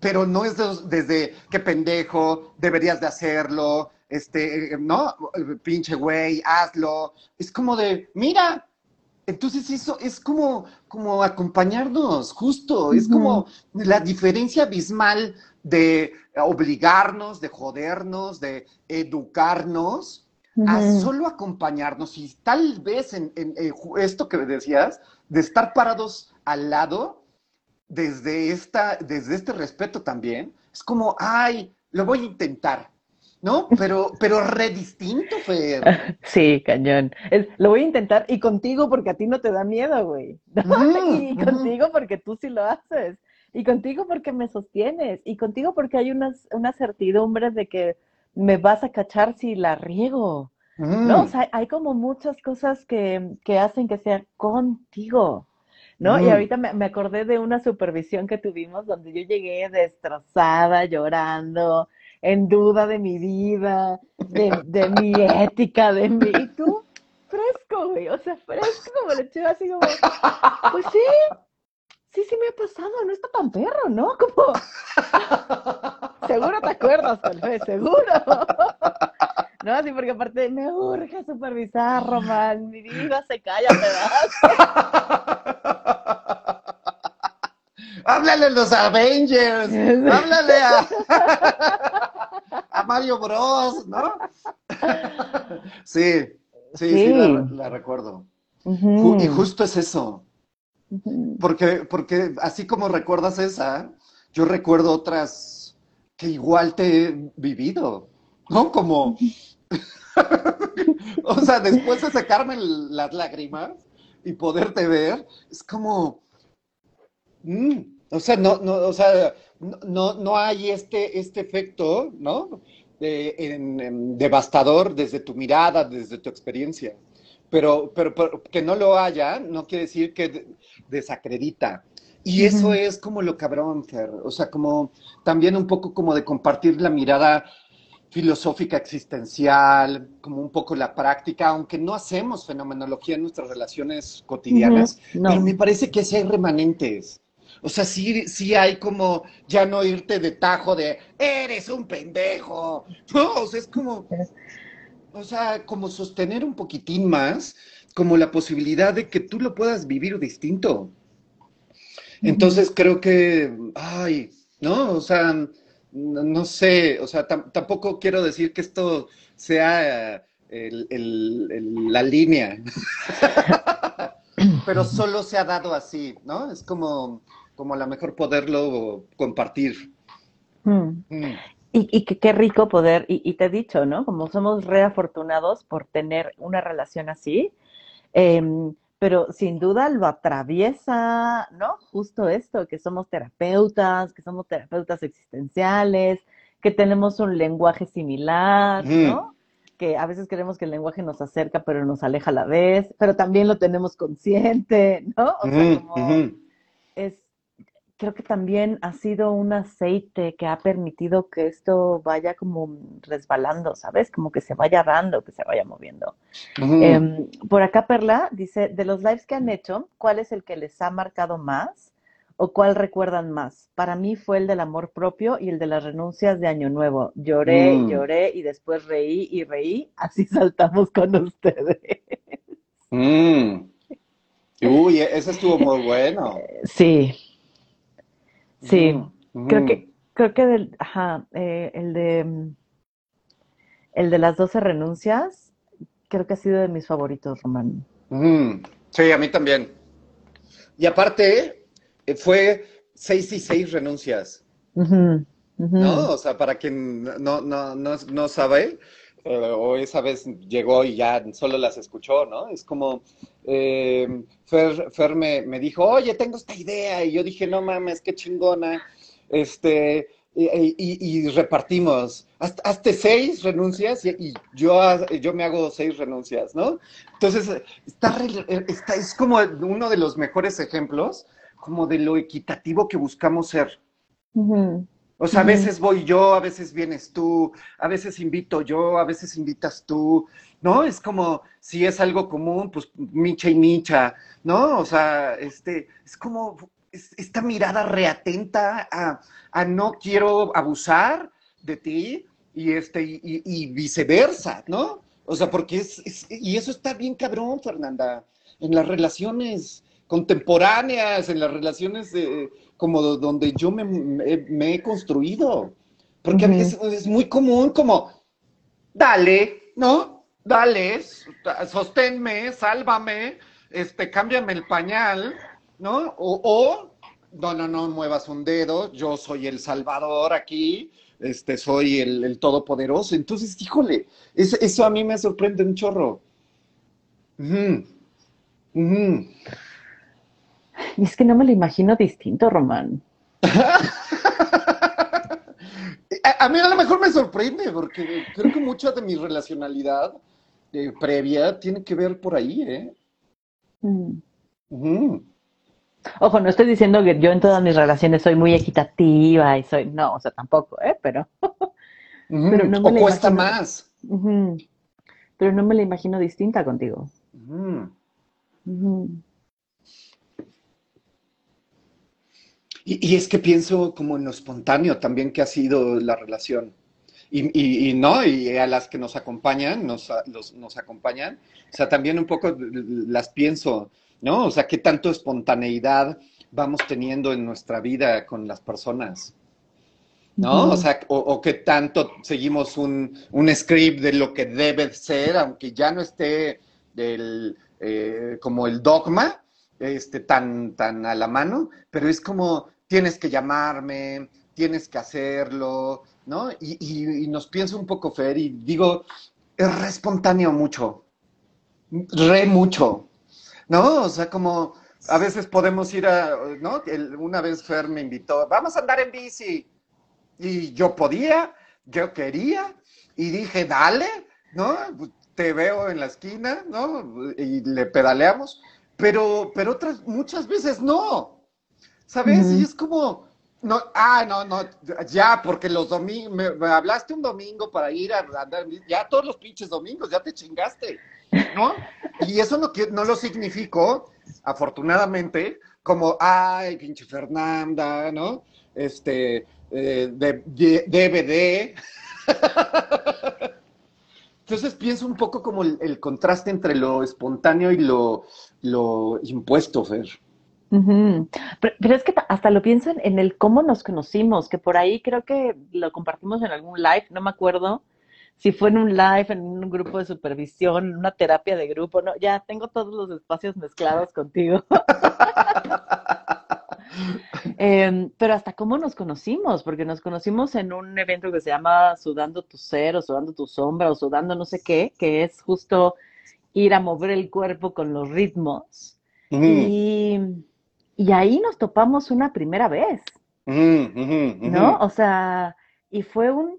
pero no es de- desde qué pendejo, deberías de hacerlo, este, ¿no? Pinche güey, hazlo. Es como de, mira, entonces eso es como, como acompañarnos, justo, es como la diferencia abismal de obligarnos, de jodernos, de educarnos, a solo acompañarnos y tal vez en, en- en ju- esto que decías, de estar parados al lado desde, esta, desde este respeto también, es como, ay, lo voy a intentar, ¿no? Pero, pero re distinto, Fer. Sí, cañón. Es, lo voy a intentar y contigo porque a ti no te da miedo, güey. ¿no? Mm, Y contigo porque tú sí lo haces. Y contigo porque me sostienes. Y contigo porque hay una, una certidumbre de que me vas a cachar si la riego. ¿No? O mm, sea, hay como muchas cosas que, que hacen que sea contigo. ¿No? Y mm. ahorita me, me acordé de una supervisión que tuvimos donde yo llegué destrozada, llorando, en duda de mi vida, de, de mi ética, de mi... Y tú, fresco, güey, o sea, fresco como le eché así como, pues sí, sí, sí me ha pasado, no está tan perro, ¿no? Como, seguro te acuerdas, tal vez, seguro. No, así porque aparte me urge supervisar, Román, mi vida se calla a pedazos. Háblale a los Avengers, háblale a, a Mario Bros, ¿no? Sí, sí, sí, la, Sí. la recuerdo. Y justo es eso, porque, porque así como recuerdas esa, yo recuerdo otras que igual te he vivido, ¿no? Como, o sea, después de sacarme las lágrimas y poderte ver, es como, Mm, o sea, no, no, o sea, no, no no hay este, este efecto, ¿no? De- en- en devastador desde tu mirada, desde tu experiencia. Pero, pero, pero que no lo haya, no quiere decir que de- desacredita. Y eso es como lo cabrón, Fer. O sea, como también un poco como de compartir la mirada filosófica existencial, como un poco la práctica, aunque no hacemos fenomenología en nuestras relaciones cotidianas, pero me No. parece que sí hay remanentes. O sea, sí, sí hay como ya no irte de tajo de eres un pendejo. No, o sea, es como, o sea, como sostener un poquitín más, como la posibilidad de que tú lo puedas vivir distinto. Entonces creo que, ay, ¿no? O sea, no sé, o sea, tam- tampoco quiero decir que esto sea eh, el- el- el- la línea, pero solo se ha dado así, ¿no? Es como, como a lo mejor poderlo compartir. ujú. Mm, Y, y qué rico poder, y, y te he dicho, ¿no? Como somos re afortunados por tener una relación así, em, pero sin duda lo atraviesa, ¿no? Justo esto, que somos terapeutas, que somos terapeutas existenciales, que tenemos un lenguaje similar, mm, ¿no? que a veces creemos que el lenguaje nos acerca, pero nos aleja a la vez, pero también lo tenemos consciente, ¿no? O sea, Ujú, como es, creo que también ha sido un aceite que ha permitido que esto vaya como resbalando, ¿sabes? Como que se vaya dando, que se vaya moviendo. Em, por acá Perla dice, de los lives que han hecho, ¿cuál es el que les ha marcado más o cuál recuerdan más? Para mí fue el del amor propio y el de las renuncias de Año Nuevo. Lloré, Mm. lloré y después reí y reí. Así saltamos con ustedes. Mm. Uy, ese estuvo muy bueno. Sí, sí. Ujú, Creo que, creo que del, ajá, eh, el de, mm, el de las 12 renuncias, creo que ha sido de mis favoritos, Román. Sí, a mí también. Y aparte, eh, fue seis y seis renuncias. ¿no? O sea, para quien no, no, no, no sabe, o esa vez llegó y ya solo las escuchó, ¿no? Es como, eh, Fer, me, me dijo, oye, tengo esta idea, y yo dije, no mames, qué chingona, este, y, y- repartimos, Haz- hazte seis renuncias y, yo, yo me hago seis renuncias, ¿no? Entonces, está, está, es como uno de los mejores ejemplos, como de lo equitativo que buscamos ser. Ujú, O sea, a veces voy yo, a veces vienes tú, a veces invito yo, a veces invitas tú, ¿no? Es como si es algo común, pues micha y micha, ¿no? O sea, este, es como es- esta mirada reatenta a, a no quiero abusar de ti y este, y, y- y viceversa, ¿no? O sea, porque es, es- y eso está bien cabrón, Fernanda, en las relaciones contemporáneas, en las relaciones de, como donde yo me, me- me he construido. Porque Ujú. es, es muy común como, dale, ¿no? Dale, sosténme, sálvame, este, cámbiame el pañal, ¿no? O, o, no, no, no muevas un dedo, yo soy el salvador aquí, este, soy el, el todopoderoso. Entonces, híjole, es- eso a mí me sorprende un chorro. Ujú, ujú. Y es que no me lo imagino distinto, Román. A, a mí a lo mejor me sorprende, porque creo que mucha de mi relacionalidad eh, previa tiene que ver por ahí, ¿eh? Mm. Ojo, no estoy diciendo que yo en todas mis relaciones soy muy equitativa y soy, no, o sea, tampoco, ¿eh? Pero. Pero no me O la cuesta imagino. más. Pero no me la imagino distinta contigo. Ujú. Y, y es que pienso como en lo espontáneo también que ha sido la relación. Y, y- y no, y a las que nos acompañan, nos, los- nos acompañan, o sea, también un poco las pienso, ¿no? O sea, qué tanto espontaneidad vamos teniendo en nuestra vida con las personas, ¿no? O sea, o, o qué tanto seguimos un, un script de lo que debe ser, aunque ya no esté del, eh, como el dogma, este, tan, tan a la mano, pero es como tienes que llamarme, tienes que hacerlo, ¿no? Y, nos pienso un poco, Fer, y digo, es re espontáneo mucho, re mucho, ¿no? O sea, como a veces podemos ir a, ¿no? Una vez Fer me invitó, vamos a andar en bici, y yo podía, yo quería, y dije, dale, ¿no? Te veo en la esquina, ¿no? Y le pedaleamos, pero, pero otras, muchas veces no, ¿sabes? Y es como, no, ah, no, no, ya, porque los domingos, me, me hablaste un domingo para ir a andar, ya todos los pinches domingos, ya te chingaste, ¿no? Y eso no, no lo significó, afortunadamente, como, ay, pinche Fernanda, ¿no? Este, eh, de, de- DVD. Entonces pienso un poco como el, el contraste entre lo espontáneo y lo, lo impuesto, Fer. Pero, pero es que ta- hasta lo pienso en, en el cómo nos conocimos, que por ahí creo que lo compartimos en algún live, no me acuerdo si fue en un live, en un grupo de supervisión, en una terapia de grupo, no, ya tengo todos los espacios mezclados contigo. Em, pero hasta cómo nos conocimos, porque nos conocimos en un evento que se llama Sudando tu Ser o Sudando tu Sombra o Sudando no sé qué, que es justo ir a mover el cuerpo con los ritmos. Ujú, Y, y ahí nos topamos una primera vez, ¿no? O sea, y fue un,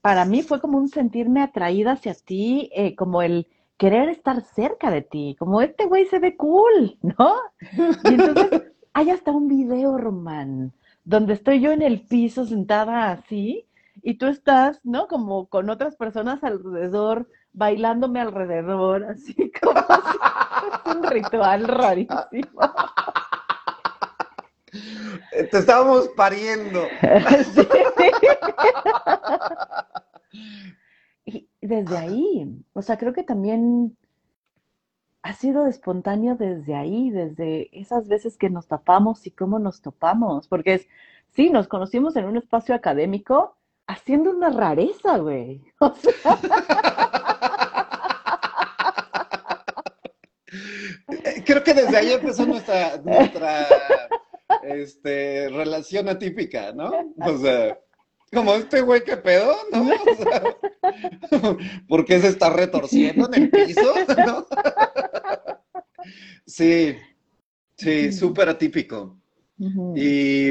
para mí fue como un sentirme atraída hacia ti, eh, como el querer estar cerca de ti, como este güey se ve cool, ¿no? Y entonces hay hasta un video, Román, donde estoy yo en el piso sentada así y tú estás, ¿no? Como con otras personas alrededor, bailándome alrededor, así como es un ritual rarísimo. Te estábamos pariendo. Y desde ahí, o sea, creo que también ha sido espontáneo desde ahí, desde esas veces que nos tapamos y cómo nos topamos, porque es, sí, nos conocimos en un espacio académico haciendo una rareza, güey. O sea... Creo que desde ahí empezó nuestra, nuestra este, relación atípica, ¿no? O sea, como este güey que pedo, ¿no? O sea, ¿Por qué se está retorciendo en el piso? ¿no? Sí, sí, súper atípico. Y,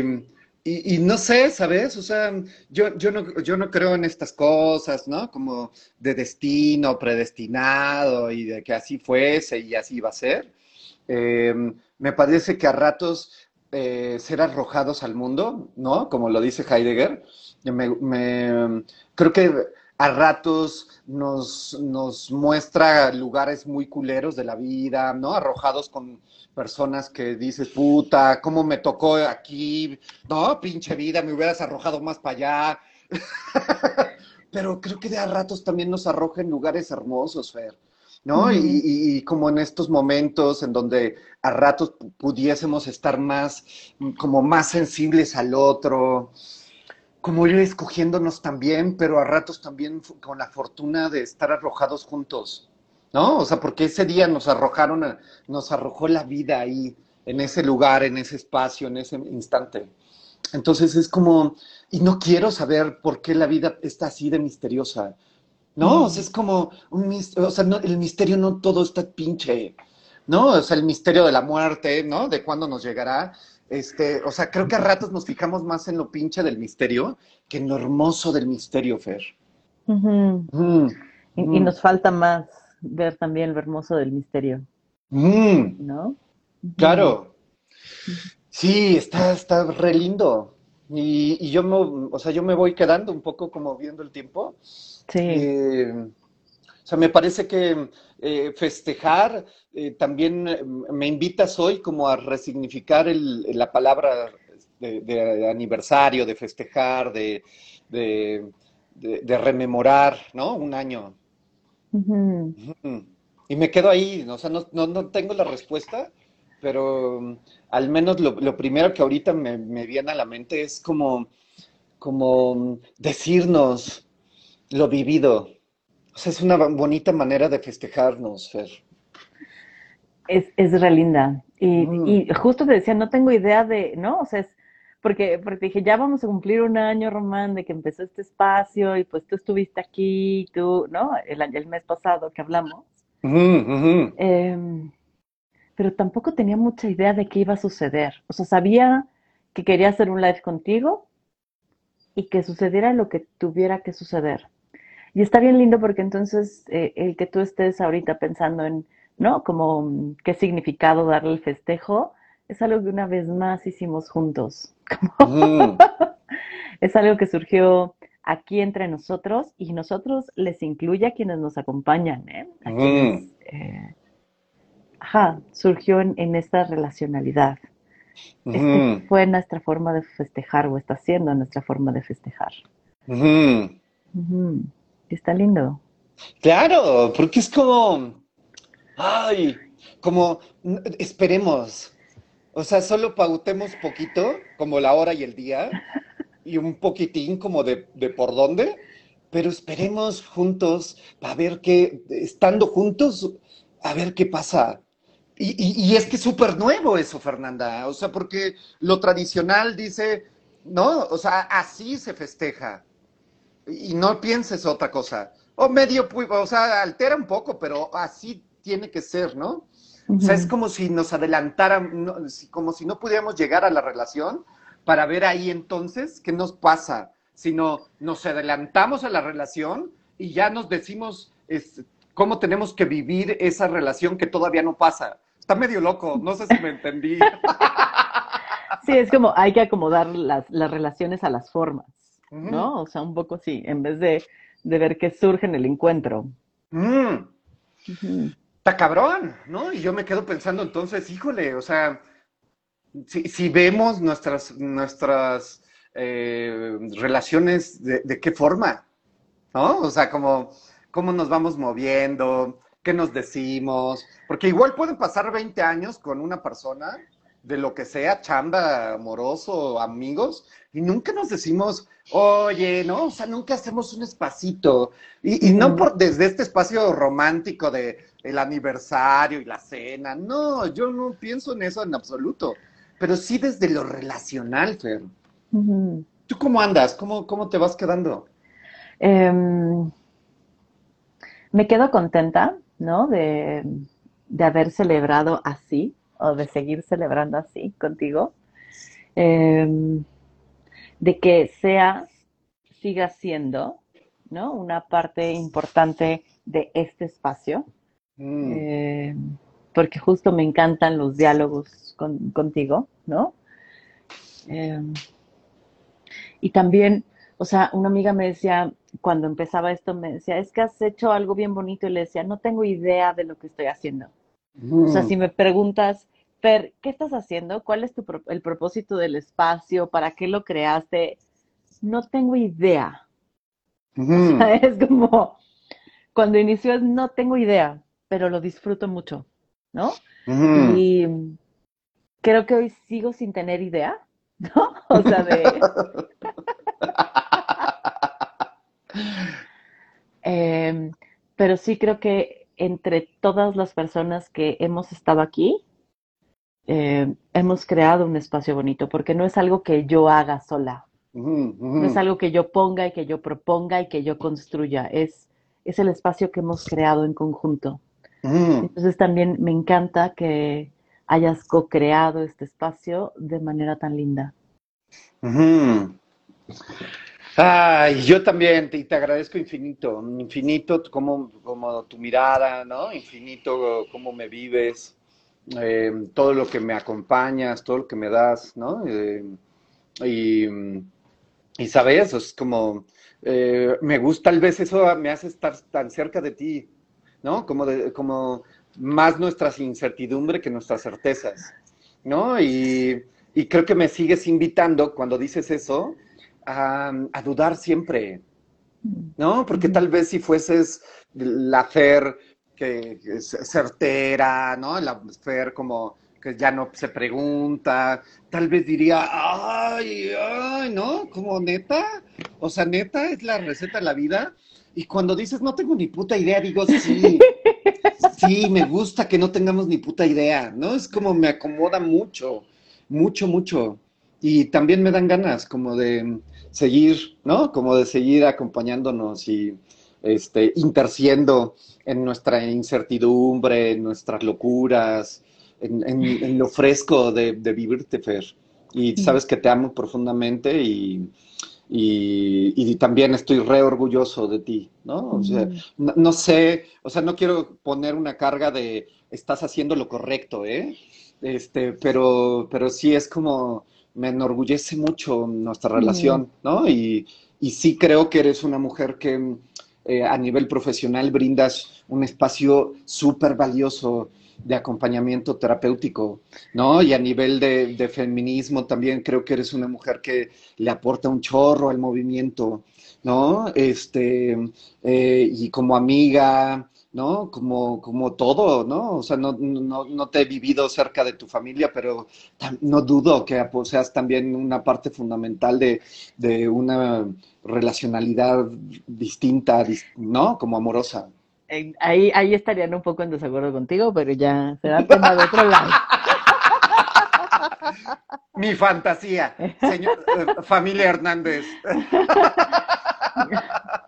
y, y, no sé, ¿sabes? O sea, yo, yo, no, yo no creo en estas cosas, ¿no? Como de destino predestinado y de que así fuese y así iba a ser. Eh, me parece que a ratos eh, ser arrojados al mundo, ¿no? Como lo dice Heidegger. Creo que a ratos nos, nos, muestra lugares muy culeros de la vida, ¿no? Arrojados con personas que dices, puta, ¿cómo me tocó aquí? No, pinche vida, me hubieras arrojado más para allá. Pero creo que de a ratos también nos arroja en lugares hermosos, Fer. ¿No? y, como en estos momentos en donde a ratos pudiésemos estar más, como más sensibles al otro, como ir escogiéndonos también, pero a ratos también con la fortuna de estar arrojados juntos, ¿no? O sea, porque ese día nos arrojaron, nos arrojó la vida ahí, en ese lugar, en ese espacio, en ese instante. Entonces es como, y no quiero saber por qué la vida está así de misteriosa. No, o sea, es como un misterio, o sea, no, el misterio no todo está pinche, ¿no? O sea, el misterio de la muerte, ¿no? De cuándo nos llegará. Este, o sea, creo que a ratos nos fijamos más en lo pinche del misterio que en lo hermoso del misterio, Fer. y, nos falta más ver también lo hermoso del misterio. ¿No? Claro. Sí, está, está re lindo. Y, y, yo me, o sea, yo me voy quedando un poco como viendo el tiempo. Sí. Eh, o sea, me parece que eh, festejar eh, también me invitas hoy como a resignificar el, la palabra de, aniversario, de festejar, de, de, rememorar, ¿no? Un año. Y me quedo ahí, o sea, no, no, no tengo la respuesta, pero al menos lo, lo primero que ahorita me, me, viene a la mente es como, como decirnos lo vivido. O sea, es una bonita manera de festejarnos, Fer. Es, es re linda. Y, mm. y, justo te decía, no tengo idea de, ¿no? O sea, es porque, porque dije, ya vamos a cumplir un año, Román, de que empezó este espacio y pues tú estuviste aquí, tú, ¿no? El, el mes pasado que hablamos. Eh, pero tampoco tenía mucha idea de qué iba a suceder. O sea, sabía que quería hacer un live contigo y que sucediera lo que tuviera que suceder. Y está bien lindo porque entonces eh, el que tú estés ahorita pensando en, ¿no? Como qué significado darle el festejo, es algo que una vez más hicimos juntos. Mm. es algo que surgió aquí entre nosotros y nosotros les incluye a quienes nos acompañan, ¿eh? A quienes, mm. eh, ajá, surgió en, esta relacionalidad. Este fue nuestra forma de festejar o está siendo nuestra forma de festejar. Está lindo. Claro, porque es como, ay, como, esperemos. O sea, solo pautemos poquito, como la hora y el día, y un poquitín como de, de por dónde, pero esperemos juntos a ver qué, estando juntos, a ver qué pasa. Y, es que es súper nuevo eso, Fernanda. O sea, porque lo tradicional dice, no, o sea, así se festeja. Y no pienses otra cosa. O medio, o sea, altera un poco, pero así tiene que ser, ¿no? O sea, es como si nos adelantaran, como si no pudiéramos llegar a la relación para ver ahí entonces qué nos pasa, sino nos adelantamos a la relación y ya nos decimos este, cómo tenemos que vivir esa relación que todavía no pasa. Está medio loco, no sé si me entendí. Sí, es como hay que acomodar las, las relaciones a las formas, ¿no? O sea, un poco sí, en vez de, de ver qué surge en el encuentro. Mm. Está cabrón, ¿no? Y yo me quedo pensando entonces, híjole, o sea, si, si vemos nuestras, nuestras eh, relaciones, de, de, qué forma? ¿No? O sea, como cómo nos vamos moviendo, qué nos decimos, porque igual pueden pasar 20 años con una persona de lo que sea, chamba, amoroso, amigos, y nunca nos decimos, oye, ¿no? O sea, nunca hacemos un espacito. Y, y no por desde este espacio romántico de el aniversario y la cena. No, yo no pienso en eso en absoluto. Pero sí desde lo relacional, Fer. Uh -huh. ¿Tú cómo andas? ¿Cómo, cómo te vas quedando? Um, me quedo contenta, ¿no? De, de, haber celebrado así o de seguir celebrando así contigo. Um, de que seas, siga siendo, ¿no? Una parte importante de este espacio. Mm. Eh, porque justo me encantan los diálogos con, contigo, ¿no? Eh, y también, o sea, una amiga me decía, cuando empezaba esto, me decía, es que has hecho algo bien bonito, y le decía, no tengo idea de lo que estoy haciendo. Mm. O sea, si me preguntas, Fer, ¿qué estás haciendo? ¿Cuál es tu, el propósito del espacio? ¿Para qué lo creaste? No tengo idea. Mm. O sea, es como, cuando inició, no tengo idea, pero lo disfruto mucho, ¿no? Mm. Y creo que hoy sigo sin tener idea, ¿no? O sea, de... eh, pero sí creo que entre todas las personas que hemos estado aquí, eh, hemos creado un espacio bonito, porque no es algo que yo haga sola, no es algo que yo ponga y que yo proponga y que yo construya, es, es el espacio que hemos creado en conjunto. Entonces también me encanta que hayas co-creado este espacio de manera tan linda. Ay, yo también te, te, agradezco infinito, infinito como, como tu mirada, ¿no? Infinito cómo me vives eh, todo lo que me acompañas, todo lo que me das, ¿no? Eh, y, y, sabes, es como, eh, me gusta, tal vez eso me hace estar tan cerca de ti, ¿no? Como, de, como más nuestras incertidumbres que nuestras certezas, ¿no? Y, y, creo que me sigues invitando cuando dices eso a, a dudar siempre, ¿no? Porque tal vez si fueses la Fer que es certera, ¿no? La Fer como que ya no se pregunta, tal vez diría, ay, ay, ¿no? Como neta, o sea, neta es la receta de la vida. Y cuando dices, no tengo ni puta idea, digo, sí, sí, me gusta que no tengamos ni puta idea, ¿no? Es como me acomoda mucho, mucho, mucho. Y también me dan ganas como de seguir, ¿no? Como de seguir acompañándonos y este, interciendo en nuestra incertidumbre, en nuestras locuras, en, en, en lo fresco de, de, vivirte, Fer. Y sabes que te amo profundamente y, y, y, también estoy re orgulloso de ti, ¿no? O sea, no, no, sé, o sea, no quiero poner una carga de estás haciendo lo correcto, ¿eh? Este, pero, pero sí es como, me enorgullece mucho nuestra relación, ¿no? Y, y sí creo que eres una mujer que eh, a nivel profesional brindas un espacio súper valioso de acompañamiento terapéutico, ¿no? Y a nivel de, de, feminismo también creo que eres una mujer que le aporta un chorro al movimiento, ¿no? Este, eh, y como amiga, ¿no? Como, como todo, ¿no? O sea, no, no, no, te he vivido cerca de tu familia, pero no dudo que seas también una parte fundamental de, de una relacionalidad distinta, ¿no? Como amorosa. Ahí, ahí estarían un poco en desacuerdo contigo, pero ya será tema de otro lado. Mi fantasía, señor, eh, familia Hernández.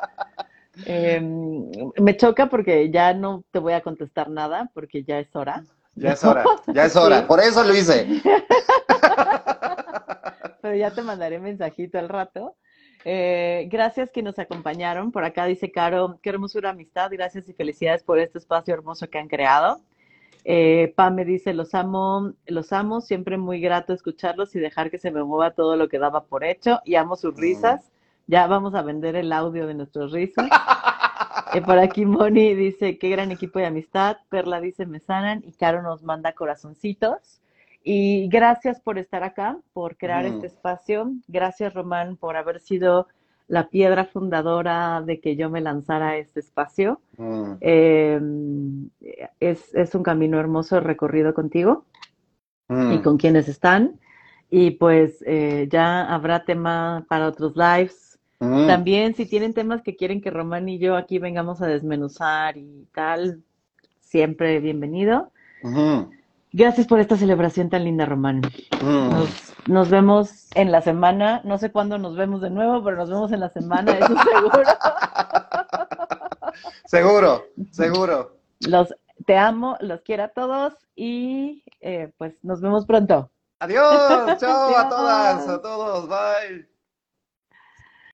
Eh, me choca porque ya no te voy a contestar nada, porque ya es hora. Ya es hora, ya es hora. Sí. Por eso lo hice. Pero ya te mandaré mensajito al rato. Eh, gracias que nos acompañaron. Por acá dice Caro, qué hermosura amistad. Gracias y felicidades por este espacio hermoso que han creado. Eh, Pam me dice, los amo, los amo, siempre muy grato escucharlos y dejar que se me mueva todo lo que daba por hecho. Y amo sus risas. Ya vamos a vender el audio de nuestros risas. Eh, por aquí Moni dice, qué gran equipo de amistad. Perla dice, me sanan. Y Caro nos manda corazoncitos. Y gracias por estar acá, por crear este espacio. Gracias, Román, por haber sido la piedra fundadora de que yo me lanzara a este espacio. Mm. Eh, es, es, un camino hermoso recorrido contigo Mm. y con quienes están. Y pues eh, ya habrá tema para otros lives. Mm. También si tienen temas que quieren que Román y yo aquí vengamos a desmenuzar y tal, siempre bienvenido. Ujú. Gracias por esta celebración tan linda, Román. Mm. Nos, nos vemos en la semana. No sé cuándo nos vemos de nuevo, pero nos vemos en la semana, eso seguro. Seguro, seguro. Los te amo, los quiero a todos y eh, pues nos vemos pronto. Adiós, chao a todas, a todos, bye.